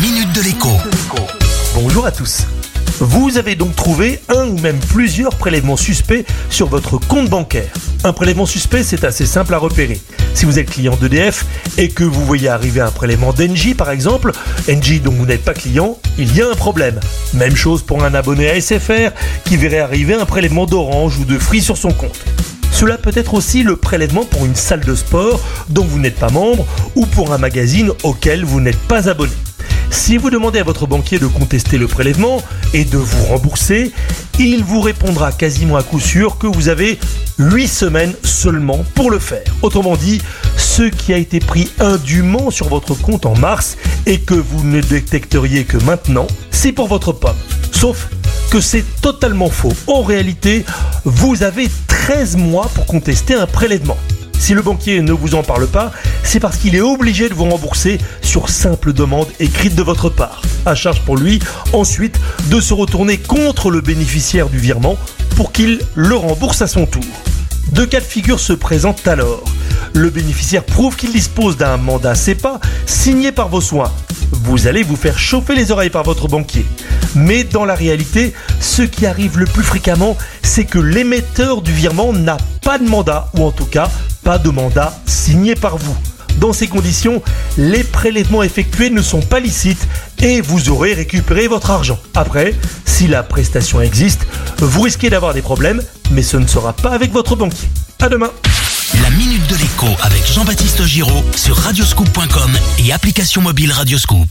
minute de l'écho. Bonjour à tous. Vous avez donc trouvé un ou même plusieurs prélèvements suspects sur votre compte bancaire. Un prélèvement suspect, c'est assez simple à repérer. Si vous êtes client d'EDF et que vous voyez arriver un prélèvement d'Engie par exemple, Engie dont vous n'êtes pas client, il y a un problème. Même chose pour un abonné à SFR qui verrait arriver un prélèvement d'Orange ou de Free sur son compte. Cela peut être aussi le prélèvement pour une salle de sport dont vous n'êtes pas membre ou pour un magazine auquel vous n'êtes pas abonné. Si vous demandez à votre banquier de contester le prélèvement et de vous rembourser, il vous répondra quasiment à coup sûr que vous avez 8 semaines seulement pour le faire. Autrement dit, ce qui a été pris indûment sur votre compte en mars et que vous ne détecteriez que maintenant, c'est pour votre pomme. Sauf que c'est totalement faux. En réalité, vous avez 13 mois pour contester un prélèvement. Si le banquier ne vous en parle pas, c'est parce qu'il est obligé de vous rembourser sur simple demande écrite de votre part. À charge pour lui, ensuite, de se retourner contre le bénéficiaire du virement pour qu'il le rembourse à son tour. Deux cas de figure se présentent alors. Le bénéficiaire prouve qu'il dispose d'un mandat CEPA signé par vos soins. Vous allez vous faire chauffer les oreilles par votre banquier. Mais dans la réalité, ce qui arrive le plus fréquemment, c'est que l'émetteur du virement n'a pas de mandat, ou en tout cas pas de mandat signé par vous. Dans ces conditions, les prélèvements effectués ne sont pas licites et vous aurez récupéré votre argent. Après, si la prestation existe, vous risquez d'avoir des problèmes, mais ce ne sera pas avec votre banquier. À demain La minute de l'écho avec Jean-Baptiste Giraud sur radioscoop.com et application mobile Radioscoop.